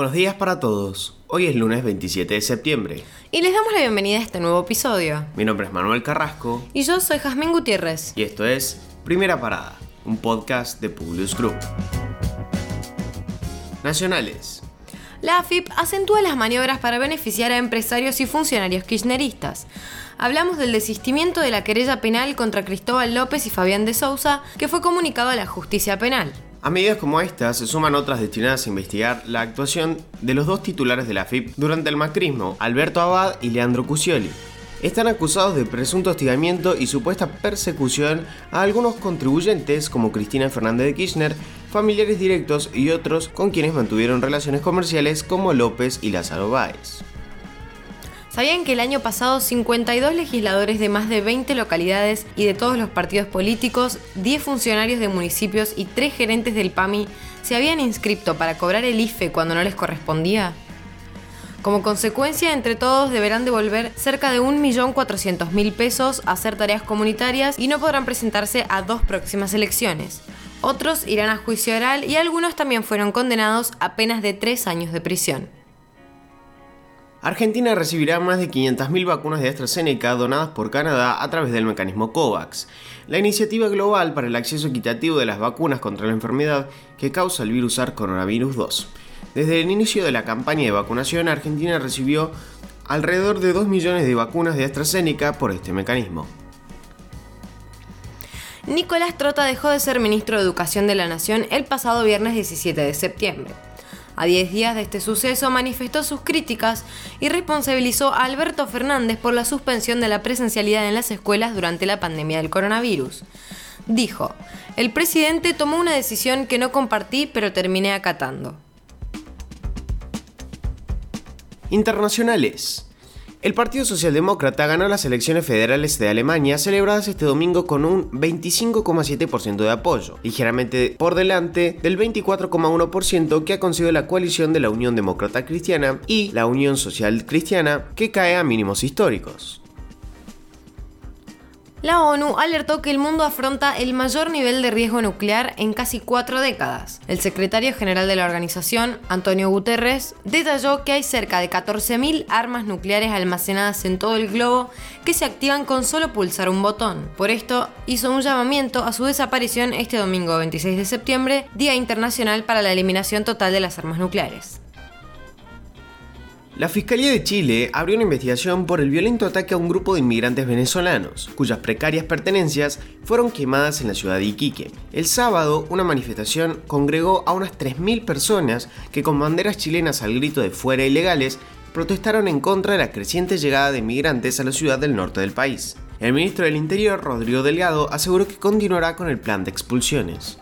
Buenos días para todos. Hoy es lunes 27 de septiembre. Y les damos la bienvenida a este nuevo episodio. Mi nombre es Manuel Carrasco. Y yo soy Jazmín Gutiérrez. Y esto es Primera Parada, un podcast de Publius Group. Nacionales. La AFIP acentúa las maniobras para beneficiar a empresarios y funcionarios kirchneristas. Hablamos del desistimiento de la querella penal contra Cristóbal López y Fabián de Sousa, que fue comunicado a la justicia penal. A medidas como esta se suman otras destinadas a investigar la actuación de los dos titulares de la FIP durante el macrismo, Alberto Abad y Leandro Cusioli. Están acusados de presunto hostigamiento y supuesta persecución a algunos contribuyentes como Cristina Fernández de Kirchner, familiares directos y otros con quienes mantuvieron relaciones comerciales como López y Lázaro Báez. ¿Sabían que el año pasado 52 legisladores de más de 20 localidades y de todos los partidos políticos, 10 funcionarios de municipios y 3 gerentes del PAMI se habían inscrito para cobrar el IFE cuando no les correspondía? Como consecuencia, entre todos deberán devolver cerca de 1.400.000 pesos a hacer tareas comunitarias y no podrán presentarse a dos próximas elecciones. Otros irán a juicio oral y algunos también fueron condenados a penas de 3 años de prisión. Argentina recibirá más de 500.000 vacunas de AstraZeneca donadas por Canadá a través del mecanismo COVAX, la iniciativa global para el acceso equitativo de las vacunas contra la enfermedad que causa el virus SARS coronavirus 2. Desde el inicio de la campaña de vacunación, Argentina recibió alrededor de 2 millones de vacunas de AstraZeneca por este mecanismo. Nicolás Trota dejó de ser ministro de Educación de la Nación el pasado viernes 17 de septiembre. A 10 días de este suceso manifestó sus críticas y responsabilizó a Alberto Fernández por la suspensión de la presencialidad en las escuelas durante la pandemia del coronavirus. Dijo, el presidente tomó una decisión que no compartí pero terminé acatando. Internacionales. El Partido Socialdemócrata ganó las elecciones federales de Alemania celebradas este domingo con un 25,7% de apoyo, ligeramente por delante del 24,1% que ha conseguido la coalición de la Unión Demócrata Cristiana y la Unión Social Cristiana, que cae a mínimos históricos. La ONU alertó que el mundo afronta el mayor nivel de riesgo nuclear en casi cuatro décadas. El secretario general de la organización, Antonio Guterres, detalló que hay cerca de 14.000 armas nucleares almacenadas en todo el globo que se activan con solo pulsar un botón. Por esto, hizo un llamamiento a su desaparición este domingo 26 de septiembre, Día Internacional para la Eliminación Total de las Armas Nucleares. La Fiscalía de Chile abrió una investigación por el violento ataque a un grupo de inmigrantes venezolanos, cuyas precarias pertenencias fueron quemadas en la ciudad de Iquique. El sábado, una manifestación congregó a unas 3.000 personas que con banderas chilenas al grito de fuera ilegales protestaron en contra de la creciente llegada de inmigrantes a la ciudad del norte del país. El ministro del Interior, Rodrigo Delgado, aseguró que continuará con el plan de expulsiones.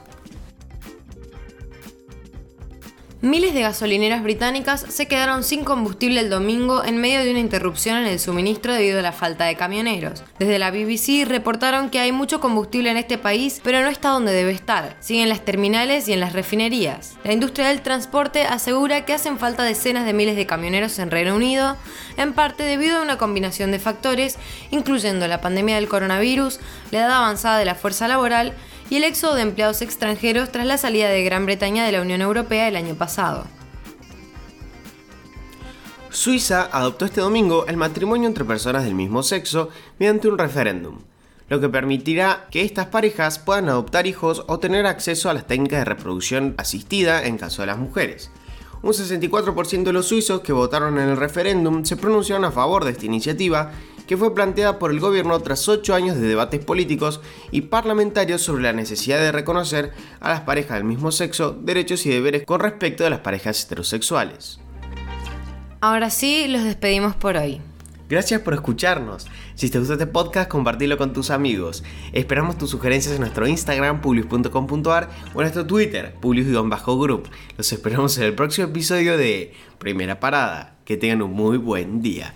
Miles de gasolineras británicas se quedaron sin combustible el domingo en medio de una interrupción en el suministro debido a la falta de camioneros. Desde la BBC reportaron que hay mucho combustible en este país, pero no está donde debe estar. Siguen las terminales y en las refinerías. La industria del transporte asegura que hacen falta decenas de miles de camioneros en Reino Unido, en parte debido a una combinación de factores, incluyendo la pandemia del coronavirus, la edad avanzada de la fuerza laboral y el éxodo de empleados extranjeros tras la salida de Gran Bretaña de la Unión Europea el año pasado. Suiza adoptó este domingo el matrimonio entre personas del mismo sexo mediante un referéndum, lo que permitirá que estas parejas puedan adoptar hijos o tener acceso a las técnicas de reproducción asistida en caso de las mujeres. Un 64% de los suizos que votaron en el referéndum se pronunciaron a favor de esta iniciativa que fue planteada por el gobierno tras ocho años de debates políticos y parlamentarios sobre la necesidad de reconocer a las parejas del mismo sexo derechos y deberes con respecto a las parejas heterosexuales. Ahora sí, los despedimos por hoy. Gracias por escucharnos. Si te gustó este podcast, compartilo con tus amigos. Esperamos tus sugerencias en nuestro Instagram, publius.com.ar o en nuestro Twitter, publius-group. Los esperamos en el próximo episodio de Primera Parada. Que tengan un muy buen día.